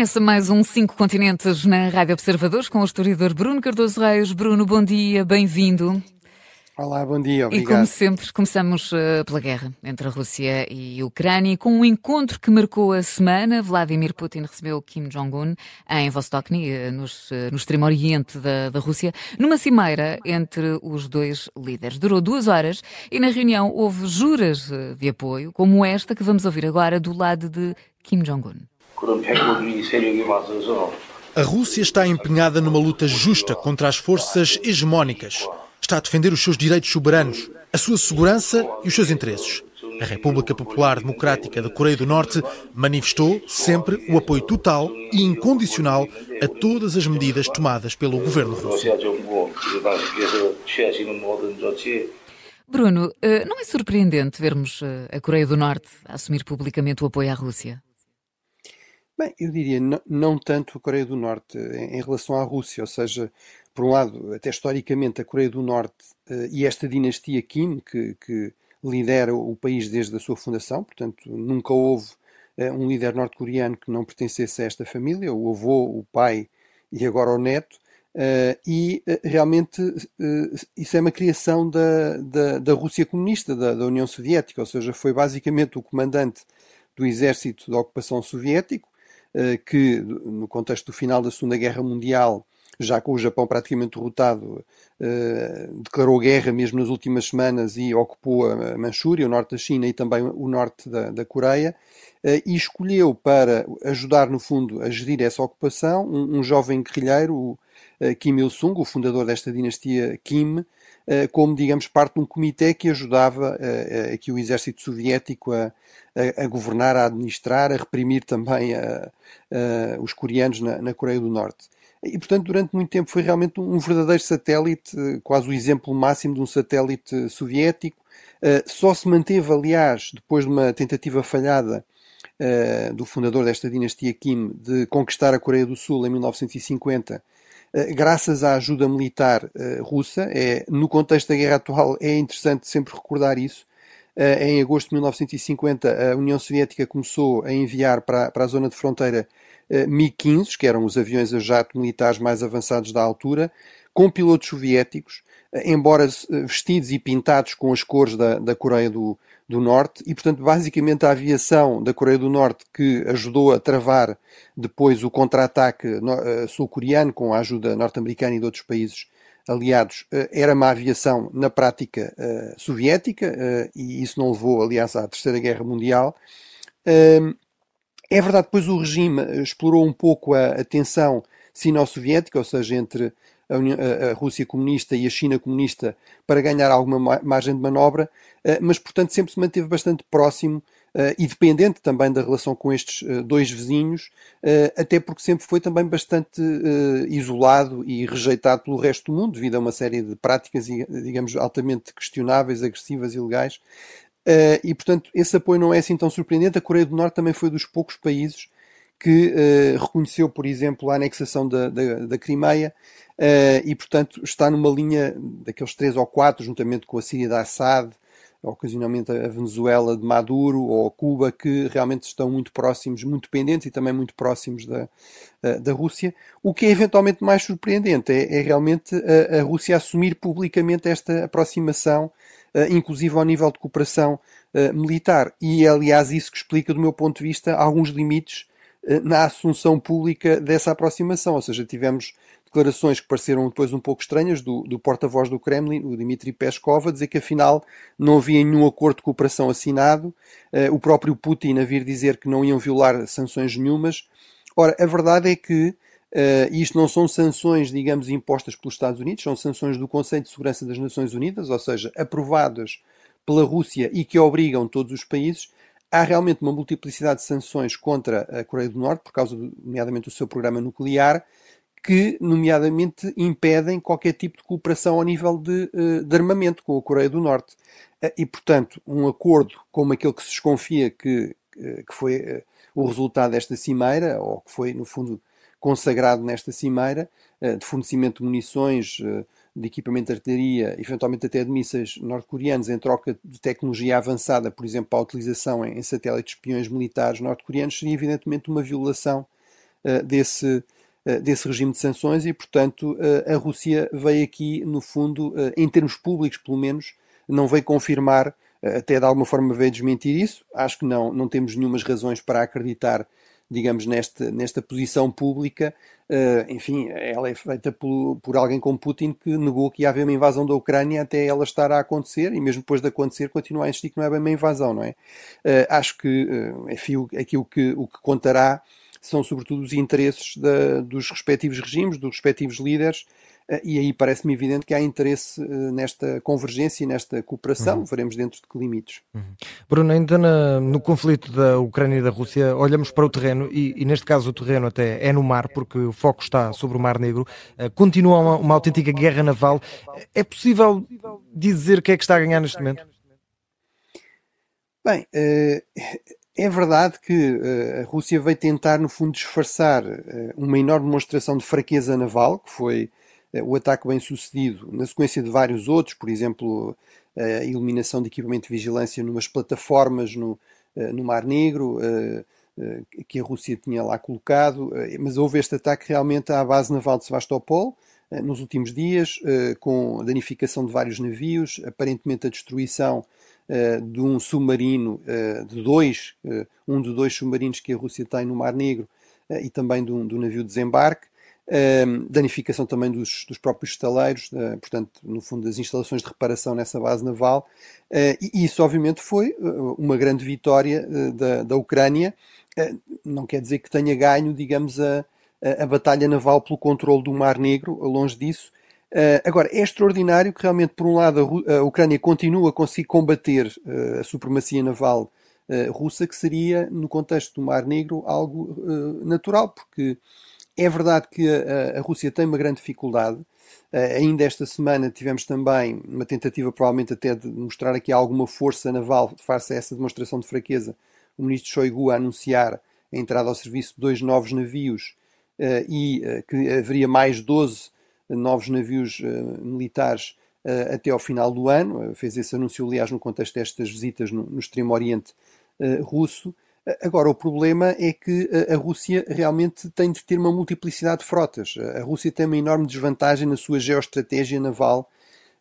Começa mais um Cinco Continentes na Rádio Observadores com o historiador Bruno Cardoso Reis. Bruno, bom dia, bem-vindo. Olá, bom dia, obrigado. E como sempre, começamos uh, pela guerra entre a Rússia e a Ucrânia, com um encontro que marcou a semana. Vladimir Putin recebeu Kim Jong-un em Vostokny, uh, nos, uh, no extremo oriente da, da Rússia, numa cimeira entre os dois líderes. Durou duas horas e na reunião houve juras de apoio, como esta que vamos ouvir agora do lado de Kim Jong-un. A Rússia está empenhada numa luta justa contra as forças hegemónicas está a defender os seus direitos soberanos, a sua segurança e os seus interesses. A República Popular Democrática da Coreia do Norte manifestou sempre o apoio total e incondicional a todas as medidas tomadas pelo governo russo. Bruno, eh, não é surpreendente vermos eh, a Coreia do Norte assumir publicamente o apoio à Rússia? Bem, eu diria não, não tanto a Coreia do Norte em relação à Rússia, ou seja, por um lado, até historicamente, a Coreia do Norte uh, e esta dinastia Kim, que, que, lidera o país desde a sua fundação, portanto, nunca houve uh, um líder norte-coreano que não pertencesse a esta família, o avô, o pai e agora o neto, uh, e realmente isso é uma criação da, da, da Rússia comunista, da, da União Soviética, ou seja, foi basicamente o comandante do exército da ocupação soviético, que, no contexto do final da Segunda Guerra Mundial, já com o Japão praticamente derrotado, uh, declarou guerra mesmo nas últimas semanas e ocupou a Manchúria, o norte da China e também o norte da, da Coreia, uh, e escolheu para ajudar, no fundo, a gerir essa ocupação um, um jovem guerrilheiro, o Kim Il-sung, o fundador desta dinastia Kim, como, digamos, parte de um comitê que ajudava aqui o exército soviético a, a, a, governar, a administrar, a reprimir também os coreanos na, na Coreia do Norte. E, portanto, durante muito tempo foi realmente um verdadeiro satélite, quase o exemplo máximo de um satélite soviético. Só se manteve, aliás, depois de uma tentativa falhada do fundador desta dinastia Kim de conquistar a Coreia do Sul em 1950, uh, graças à ajuda militar russa. É, no contexto da guerra atual, é interessante sempre recordar isso. em agosto de 1950, a União Soviética começou a enviar para, para a zona de fronteira eh, Mi-15, que eram os aviões a jato militares mais avançados da altura, com pilotos soviéticos, eh, embora eh, vestidos e pintados com as cores da, da Coreia do, do Norte, e portanto, basicamente, a aviação da Coreia do Norte que ajudou a travar depois o contra-ataque sul-coreano com a ajuda norte-americana e de outros países aliados, era uma aviação na prática soviética, e isso não levou, aliás, à Terceira Guerra Mundial. É verdade, depois o regime explorou um pouco a, a tensão sino-soviética, ou seja, entre a, União, a, Rússia comunista e a China comunista, para ganhar alguma margem de manobra, eh, mas, portanto, sempre se manteve bastante próximo Uh, e dependente também da relação com estes uh, dois vizinhos, até porque sempre foi também bastante isolado e rejeitado pelo resto do mundo, devido a uma série de práticas, digamos, altamente questionáveis, agressivas, ilegais, Uh, e, portanto, esse apoio não é assim tão surpreendente. A Coreia do Norte também foi dos poucos países que uh, reconheceu, por exemplo, a anexação da, da, da Crimeia uh, e, portanto, está numa linha daqueles três ou quatro, juntamente com a Síria de Assad, ocasionalmente a Venezuela de Maduro ou Cuba, que realmente estão muito próximos, muito dependentes e também muito próximos da, da Rússia. O que é eventualmente mais surpreendente é, é realmente a, a Rússia assumir publicamente esta aproximação eh, inclusive ao nível de cooperação eh, militar. E é, aliás, isso que explica, do meu ponto de vista, alguns limites eh, na assunção pública dessa aproximação. Ou seja, tivemos declarações que pareceram depois um pouco estranhas do, do porta-voz do Kremlin, o Dmitry Peskov, a dizer que afinal não havia nenhum acordo de cooperação assinado, uh, o próprio Putin a vir dizer que não iam violar sanções nenhumas. Ora, a verdade é que Uh, isto não são sanções, digamos, impostas pelos Estados Unidos, são sanções do Conselho de Segurança das Nações Unidas, ou seja, aprovadas pela Rússia e que obrigam todos os países. Há realmente uma multiplicidade de sanções contra a Coreia do Norte, por causa, do, nomeadamente, do seu programa nuclear, que, nomeadamente, impedem qualquer tipo de cooperação ao nível de, uh, de armamento com a Coreia do Norte. Uh, e, portanto, um acordo como aquele que se desconfia que, que foi o resultado desta cimeira, ou que foi, no fundo, consagrado nesta cimeira, eh, de fornecimento de munições, eh, de equipamento de artilharia, eventualmente até de mísseis norte-coreanos, em troca de tecnologia avançada, por exemplo, para a utilização em satélites espiões militares norte-coreanos, seria evidentemente uma violação desse, desse regime de sanções e, portanto, a Rússia veio aqui, no fundo, em termos públicos, pelo menos, não veio confirmar, até de alguma forma veio desmentir isso. Acho que não, não temos nenhumas razões para acreditar digamos, nesta, nesta posição pública. Enfim, ela é feita por, por alguém como Putin que negou que ia haver uma invasão da Ucrânia até ela estar a acontecer e mesmo depois de acontecer continua a insistir que não é bem uma invasão, não é? Acho que, enfim, aquilo que, o que contará são sobretudo os interesses da, dos respectivos regimes, dos respectivos líderes, eh, e aí parece-me evidente que há interesse eh, nesta convergência e nesta cooperação, uhum. veremos dentro de que limites. Uhum. Bruno, ainda na, no conflito da Ucrânia e da Rússia, olhamos para o terreno, e, e, neste caso o terreno até é no mar, porque o foco está sobre o Mar Negro, uh, continua uma, uma, autêntica guerra naval. É possível dizer que é que está a ganhar neste momento? Bem, uh, é verdade que uh, a Rússia veio tentar, no fundo, disfarçar uma enorme demonstração de fraqueza naval, que foi eh, o ataque bem sucedido, na sequência de vários outros, por exemplo, a eliminação de equipamento de vigilância numas plataformas no, eh, no Mar Negro, eh, que a Rússia tinha lá colocado, mas houve este ataque realmente à base naval de Sevastopol nos últimos dias, com a danificação de vários navios, aparentemente a destruição de um submarino, de dois, um de dois submarinos que a Rússia tem no Mar Negro e também do, do navio de desembarque danificação também dos, dos próprios estaleiros, portanto, no fundo, das instalações de reparação nessa base naval. E isso, obviamente, foi uma grande vitória da, da Ucrânia. não quer dizer que tenha ganho, digamos, a, a, batalha naval pelo controle do Mar Negro, longe disso. agora, é extraordinário que realmente, por um lado, a, Ucrânia continua a conseguir combater a supremacia naval russa, que seria, no contexto do Mar Negro, algo natural, porque é verdade que a, Rússia tem uma grande dificuldade. Ainda esta semana tivemos também uma tentativa, provavelmente até de mostrar aqui alguma força naval face a essa demonstração de fraqueza. O ministro Shoigu a anunciar a entrada ao serviço de dois novos navios e uh, que haveria mais 12 novos navios militares até ao final do ano. fez esse anúncio, aliás, no contexto destas visitas no, no Extremo Oriente russo. Agora, o problema é que a Rússia realmente tem de ter uma multiplicidade de frotas. A Rússia tem uma enorme desvantagem na sua geoestratégia naval,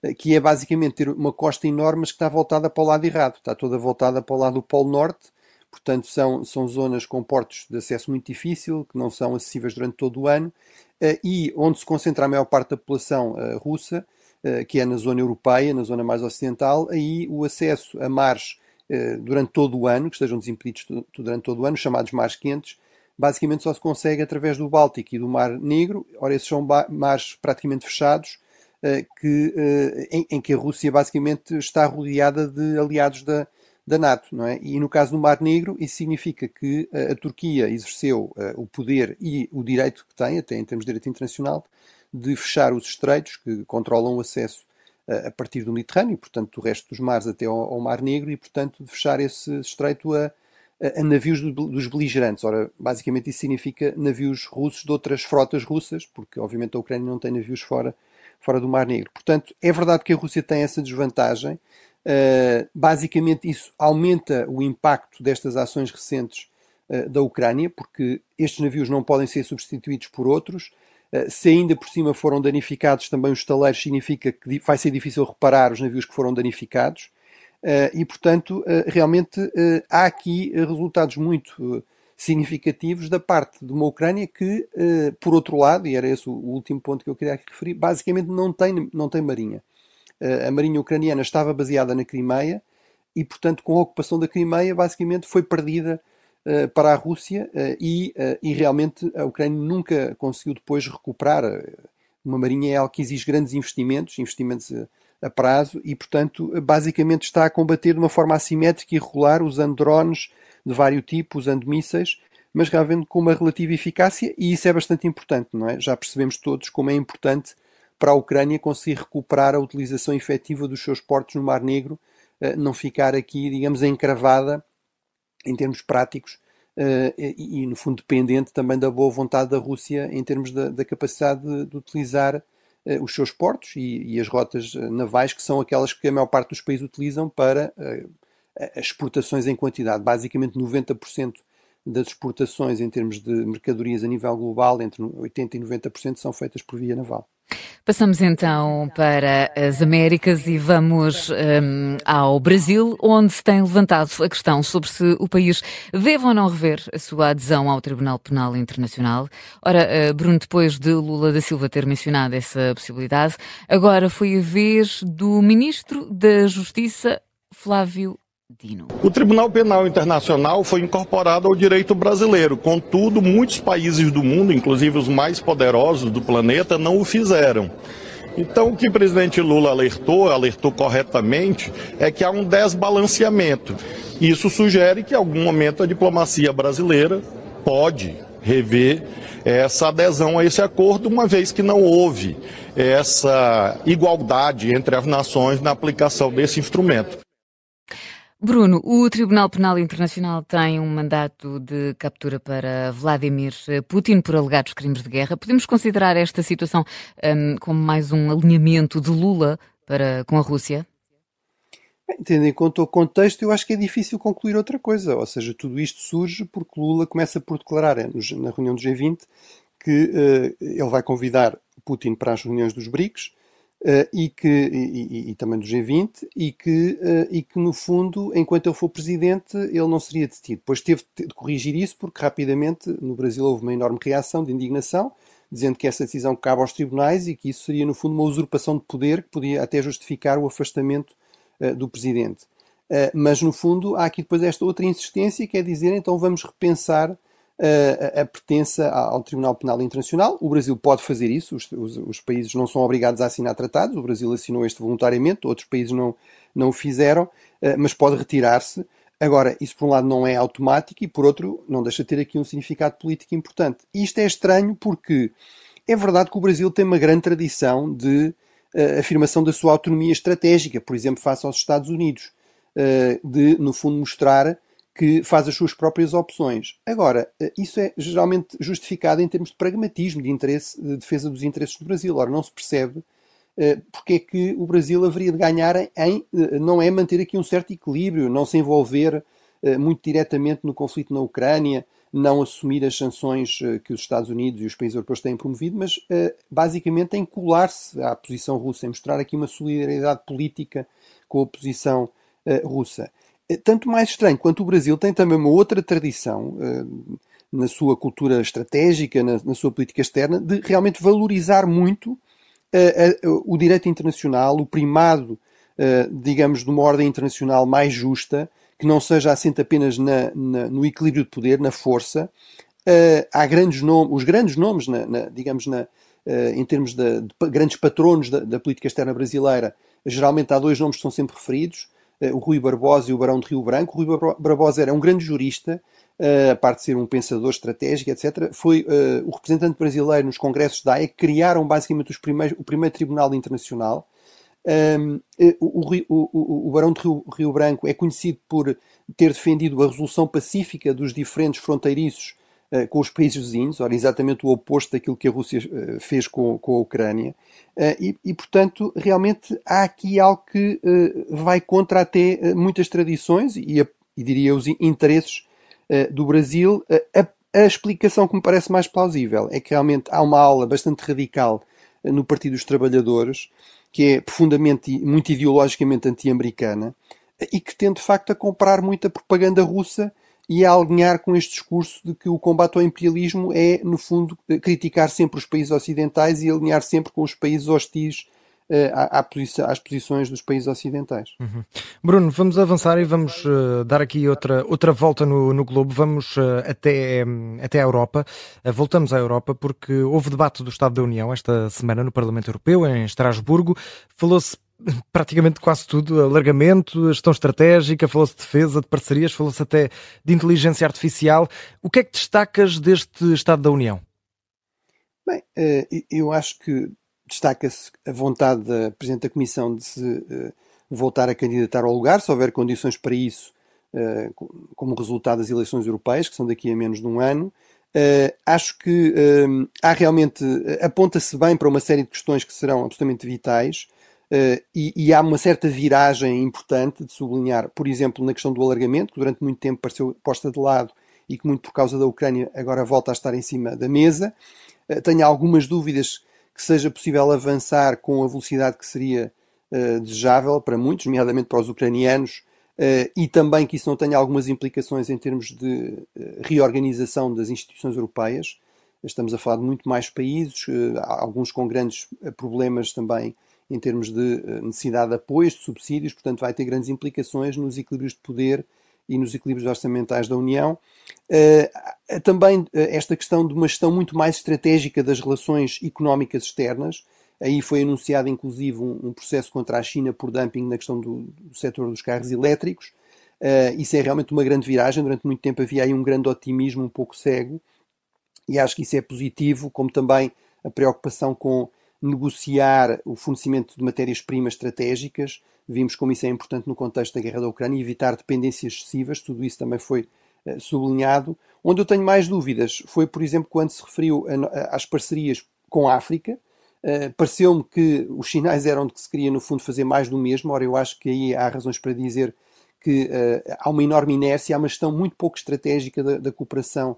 eh, que é basicamente ter uma costa enorme, mas que está voltada para o lado errado. Está toda voltada para o lado do Polo Norte, portanto, são, são zonas com portos de acesso muito difícil, que não são acessíveis durante todo o ano, eh, e onde se concentra a maior parte da população eh, russa, que é na zona europeia, na zona mais ocidental, aí o acesso a mares eh, durante todo o ano, que estejam desimpedidos durante todo o ano, chamados mares quentes, basicamente só se consegue através do Báltico e do Mar Negro. Ora, esses são mares praticamente fechados, eh, que, eh, em, em, que a Rússia basicamente está rodeada de aliados da, da NATO. Não é? E no caso do Mar Negro, isso significa que a Turquia exerceu o poder e o direito que tem, até em termos de direito internacional, de fechar os estreitos que controlam o acesso a partir do Mediterrâneo, portanto, do resto dos mares até ao, Mar Negro, e, portanto, de fechar esse estreito a, a, navios do, dos beligerantes. Ora, basicamente isso significa navios russos de outras frotas russas, porque, obviamente, a Ucrânia não tem navios fora, fora do Mar Negro. Portanto, é verdade que a Rússia tem essa desvantagem. Uh, basicamente, isso aumenta o impacto destas ações recentes uh, da Ucrânia, porque estes navios não podem ser substituídos por outros. Eh, se ainda por cima foram danificados também os estaleiros, significa que vai ser difícil reparar os navios que foram danificados. Eh, e, portanto, eh, realmente há aqui resultados muito significativos da parte de uma Ucrânia que, por outro lado, e era esse o último ponto que eu queria aqui referir, basicamente não tem, não tem marinha. A marinha ucraniana estava baseada na Crimeia e, portanto, com a ocupação da Crimeia, basicamente foi perdida eh, para a Rússia uh, e, uh, e realmente a Ucrânia nunca conseguiu depois recuperar. Uma marinha é algo que exige grandes investimentos, investimentos a prazo, e portanto basicamente está a combater de uma forma assimétrica e irregular, usando drones de vários tipos, usando mísseis, mas realmente com uma relativa eficácia, e isso é bastante importante, não é? Já percebemos todos como é importante para a Ucrânia conseguir recuperar a utilização efetiva dos seus portos no Mar Negro, não ficar aqui, digamos, encravada em termos práticos uh, e, no fundo, dependente também da boa vontade da Rússia em termos da, da capacidade de, de utilizar uh, os seus portos e, e, as rotas eh, navais, que são aquelas que a maior parte dos países utilizam para uh, exportações em quantidade. Basicamente, 90% das exportações em termos de mercadorias a nível global, entre 80% e 90% são feitas por via naval. Passamos então para as Américas e vamos um, ao Brasil, onde se tem levantado a questão sobre se o país deve ou não rever a sua adesão ao Tribunal Penal Internacional. Ora, eh, Bruno, depois de Lula da Silva ter mencionado essa possibilidade, agora foi a vez do Ministro da Justiça, Flávio Dino. O Tribunal Penal Internacional foi incorporado ao direito brasileiro. Contudo, muitos países do mundo, inclusive os mais poderosos do planeta, não o fizeram. Então, o que o presidente Lula alertou, alertou corretamente, é que há um desbalanceamento. Isso sugere que, em algum momento, a diplomacia brasileira pode rever essa adesão a esse acordo, uma vez que não houve essa igualdade entre as nações na aplicação desse instrumento. Bruno, o Tribunal Penal Internacional tem um mandato de captura para Vladimir Putin por alegados crimes de guerra. Podemos considerar esta situação um, como mais um alinhamento de Lula para, com a Rússia? Bem, tendo em conta o contexto, eu acho que é difícil concluir outra coisa. Ou seja, tudo isto surge porque Lula começa por declarar na reunião do G20 que uh, ele vai convidar Putin para as reuniões dos BRICS e, que, e, e, também do G20, e que, uh, e que, no fundo, enquanto ele for presidente, ele não seria detido. Depois teve de corrigir isso, porque rapidamente no Brasil houve uma enorme reação de indignação, dizendo que essa decisão cabe aos tribunais e que isso seria, no fundo, uma usurpação de poder que podia até justificar o afastamento uh, do presidente. mas, no fundo, há aqui depois esta outra insistência, que é dizer, então vamos repensar a, a pertença ao Tribunal Penal Internacional. O Brasil pode fazer isso, os, os, os, países não são obrigados a assinar tratados, o Brasil assinou este voluntariamente, outros países não, não o fizeram, eh, mas pode retirar-se. Agora, isso por um lado não é automático e por outro não deixa de ter aqui um significado político importante. E isto é estranho porque é verdade que o Brasil tem uma grande tradição de uh, afirmação da sua autonomia estratégica, por exemplo, face aos Estados Unidos, uh, de, no fundo, mostrar que faz as suas próprias opções. Agora, eh, isso é geralmente justificado em termos de pragmatismo, de interesse, de defesa dos interesses do Brasil. Ora, não se percebe uh, porque é que o Brasil haveria de ganhar em, uh, não é manter aqui um certo equilíbrio, não se envolver muito diretamente no conflito na Ucrânia, não assumir as sanções que os Estados Unidos e os países europeus têm promovido, mas basicamente em colar-se à posição russa, em mostrar aqui uma solidariedade política com a posição russa. É tanto mais estranho quanto o Brasil tem também uma outra tradição uh, na sua cultura estratégica, na, na, sua política externa, de realmente valorizar muito uh, o direito internacional, o primado, digamos, de uma ordem internacional mais justa, que não seja assente apenas na, na, no equilíbrio de poder, na força. há grandes nomes, os grandes nomes, na, digamos, em termos de, de grandes patronos da, da política externa brasileira, geralmente há dois nomes que são sempre referidos eh, o Rui Barbosa e o Barão de Rio Branco. O Rui Barbosa era um grande jurista, eh, a parte de ser um pensador estratégico, etc. Foi uh, o representante brasileiro nos congressos da AE que criaram basicamente o primeiro tribunal internacional. Um, o, o, o, o, Barão de Rio, Rio, Branco é conhecido por ter defendido a resolução pacífica dos diferentes fronteiriços com os países vizinhos, ora, exatamente o oposto daquilo que a Rússia uh, fez com, com a Ucrânia. Uh, e, e, portanto, realmente há aqui algo que vai contra até muitas tradições e, e, diria os interesses do Brasil. A, a, explicação que me parece mais plausível é que realmente há uma aula bastante radical no Partido dos Trabalhadores, que é profundamente, muito ideologicamente anti-americana, e que tende de facto a comprar muita propaganda russa e a alinhar com este discurso de que o combate ao imperialismo é, no fundo, criticar sempre os países ocidentais e alinhar sempre com os países hostis uh, posição, às posições dos países ocidentais. Uhum. Bruno, vamos avançar e vamos uh, dar aqui outra, outra volta no, no globo. Vamos uh, até, um, até a Europa. voltamos à Europa porque houve debate do Estado da União esta semana no Parlamento Europeu, em Estrasburgo. Falou-se praticamente quase tudo, alargamento, gestão estratégica, falou-se de defesa, de parcerias, falou-se até de inteligência artificial. O que é que destacas deste Estado da União? Bem, eh, eu acho que destaca-se a vontade da Presidente da Comissão de se eh, voltar a candidatar ao lugar, se houver condições para isso, eh, como resultado das eleições europeias, que são daqui a menos de um ano. acho que há realmente, aponta-se bem para uma série de questões que serão absolutamente vitais. Uh, e, e, há uma certa viragem importante de sublinhar, por exemplo, na questão do alargamento, que durante muito tempo pareceu posta de lado e que, muito por causa da Ucrânia, agora volta a estar em cima da mesa. Tenho algumas dúvidas que seja possível avançar com a velocidade que seria desejável para muitos, nomeadamente para os ucranianos, e também que isso não tenha algumas implicações em termos de reorganização das instituições europeias. Estamos a falar de muito mais países, alguns com grandes problemas também em termos de eh, necessidade de apoios, de subsídios, portanto vai ter grandes implicações nos equilíbrios de poder e nos equilíbrios orçamentais da União. Uh, também uh, esta questão de uma gestão muito mais estratégica das relações económicas externas. Aí foi anunciado, inclusive, um, processo contra a China por dumping na questão do, do setor dos carros elétricos. Uh, isso é realmente uma grande viragem. Durante muito tempo havia aí um grande otimismo um pouco cego, e acho que isso é positivo, como também a preocupação com negociar o fornecimento de matérias-primas estratégicas. Vimos como isso é importante no contexto da guerra da Ucrânia evitar dependências excessivas, tudo isso também foi uh, sublinhado. Onde eu tenho mais dúvidas foi, por exemplo, quando se referiu a, a, às parcerias com a África. Uh, Pareceu-me que os sinais eram de que se queria, no fundo, fazer mais do mesmo. Ora, eu acho que aí há razões para dizer que uh, há uma enorme inércia, há uma gestão muito pouco estratégica da, da cooperação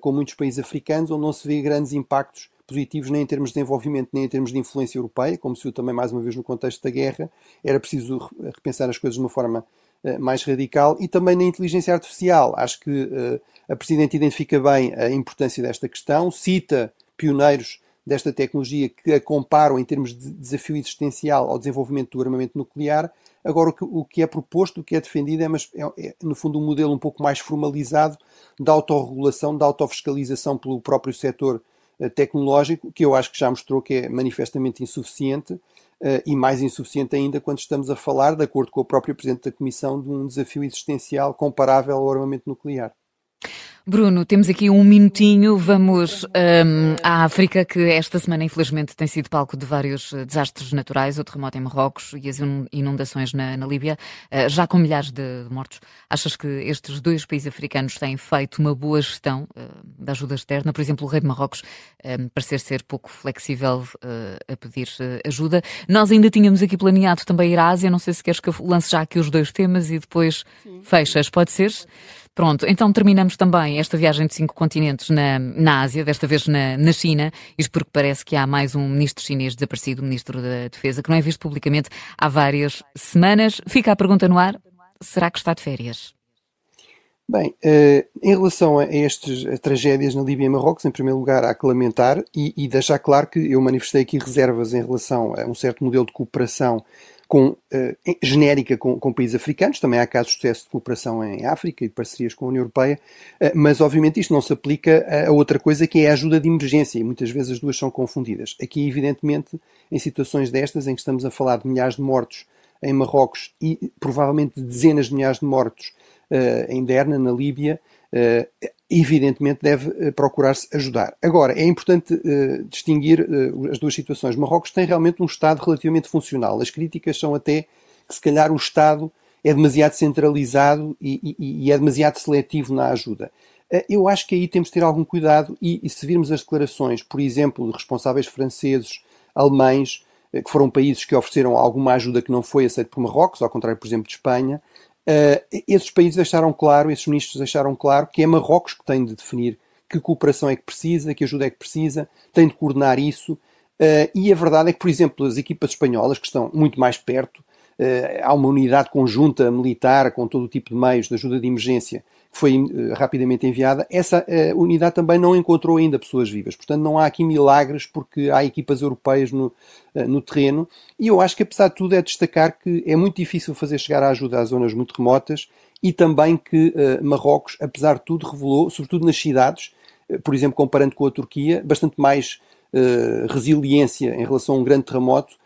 com muitos países africanos, onde não se vê grandes impactos positivos nem em termos de desenvolvimento, nem em termos de influência europeia, como se viu também mais uma vez no contexto da guerra. Era preciso repensar as coisas de uma forma uh, mais radical e também na inteligência artificial. Acho que uh, a Presidente identifica bem a importância desta questão, cita pioneiros desta tecnologia que a comparam em termos de desafio existencial ao desenvolvimento do armamento nuclear. Agora, o que, o que é proposto, o que é defendido é, mas, é, é, no fundo, um modelo um pouco mais formalizado da autorregulação, da autofiscalização pelo próprio setor eh, tecnológico, que eu acho que já mostrou que é manifestamente insuficiente uh, e mais insuficiente ainda quando estamos a falar, de acordo com o próprio Presidente da Comissão, de um desafio existencial comparável ao armamento nuclear. Bruno, temos aqui um minutinho. Vamos um, à África, que esta semana, infelizmente, tem sido palco de vários eh, desastres naturais, o terremoto em Marrocos e as inundações na, na Líbia, uh, já com milhares de, mortos. Achas que estes dois países africanos têm feito uma boa gestão uh, da ajuda externa? Por exemplo, o rei de Marrocos um, parecer ser pouco flexível uh, a pedir ajuda. Nós ainda tínhamos aqui planeado também ir à Ásia. Não sei se queres que eu lance já aqui os dois temas e depois Sim. fechas. Pode ser? Pronto, então terminamos também esta viagem de cinco continentes na, na Ásia, desta vez na, na China, isto porque parece que há mais um ministro chinês desaparecido, ministro da Defesa, que não é visto publicamente há várias semanas. Fica a pergunta no ar: será que está de férias? Bem, eh, em relação a estas tragédias na Líbia e Marrocos, em primeiro lugar, há que lamentar e, e deixar claro que eu manifestei aqui reservas em relação a um certo modelo de cooperação com, uh, genérica com, com, países africanos, também há casos de sucesso de cooperação em África e de parcerias com a União Europeia, uh, mas obviamente isto não se aplica a, outra coisa que é a ajuda de emergência. E muitas vezes as duas são confundidas. Aqui, evidentemente, em situações destas em que estamos a falar de milhares de mortos em Marrocos e provavelmente dezenas de milhares de mortos uh, em Derna, na Líbia, evidentemente deve eh, procurar-se ajudar. Agora, é importante uh, distinguir uh, as duas situações. Marrocos tem realmente um Estado relativamente funcional. As críticas são até que se calhar o Estado é demasiado centralizado e, e, e é demasiado seletivo na ajuda. Uh, eu acho que aí temos de ter algum cuidado e, e, se virmos as declarações, por exemplo, de responsáveis franceses, alemães, que foram países que ofereceram alguma ajuda que não foi aceita por Marrocos, ao contrário, por exemplo, de Espanha, Uh, esses países deixaram claro, esses ministros deixaram claro que é Marrocos que tem de definir que cooperação é que precisa, que ajuda é que precisa, tem de coordenar isso. Uh, e a verdade é que, por exemplo, as equipas espanholas, que estão muito mais perto, uh, há uma unidade conjunta militar com todo o tipo de meios de ajuda de emergência foi uh, rapidamente enviada, essa uh, unidade também não encontrou ainda pessoas vivas. Portanto, não há aqui milagres porque há equipas europeias no, uh, no terreno. E eu acho que, apesar de tudo, é destacar que é muito difícil fazer chegar a ajuda às zonas muito remotas e também que Marrocos, apesar de tudo, revelou, sobretudo nas cidades, por exemplo, comparando com a Turquia, bastante mais resiliência em relação a um grande terremoto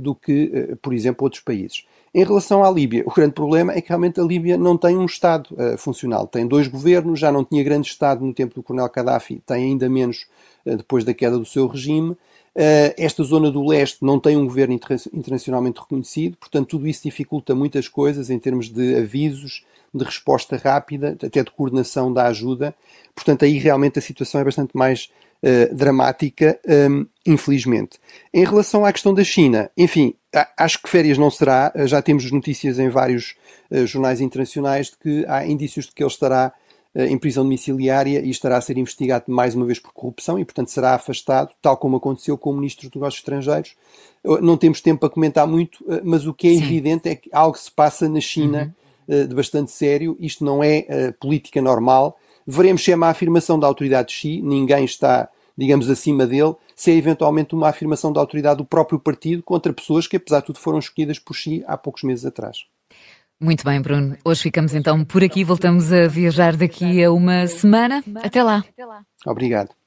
do que, por exemplo, outros países. Em relação à Líbia, o grande problema é que realmente a Líbia não tem um Estado uh, funcional. Tem dois governos, já não tinha grande Estado no tempo do Coronel Gaddafi, tem ainda menos uh, depois da queda do seu regime. Uh, esta zona do leste não tem um governo inter internacionalmente reconhecido, portanto, tudo isso dificulta muitas coisas em termos de avisos, de resposta rápida, até de coordenação da ajuda. Portanto, aí realmente a situação é bastante mais uh, dramática, um, infelizmente. Em relação à questão da China, enfim, acho que férias não será. Já temos notícias em vários uh, jornais internacionais de que há indícios de que ele estará em prisão domiciliária e estará a ser investigado mais uma vez por corrupção e, portanto, será afastado, tal como aconteceu com o Ministro dos Negócios Estrangeiros. Não temos tempo para comentar muito, mas o que é Sim. evidente é que algo se passa na China uhum. de bastante sério. Isto não é política normal. Veremos se é uma afirmação da autoridade de Xi, ninguém está, digamos, acima dele, se é eventualmente uma afirmação da autoridade do próprio partido contra pessoas que, apesar de tudo, foram escolhidas por Xi há poucos meses atrás. Muito bem, Bruno. Hoje ficamos então por aqui. Voltamos a viajar daqui a uma semana. Até lá. Obrigado.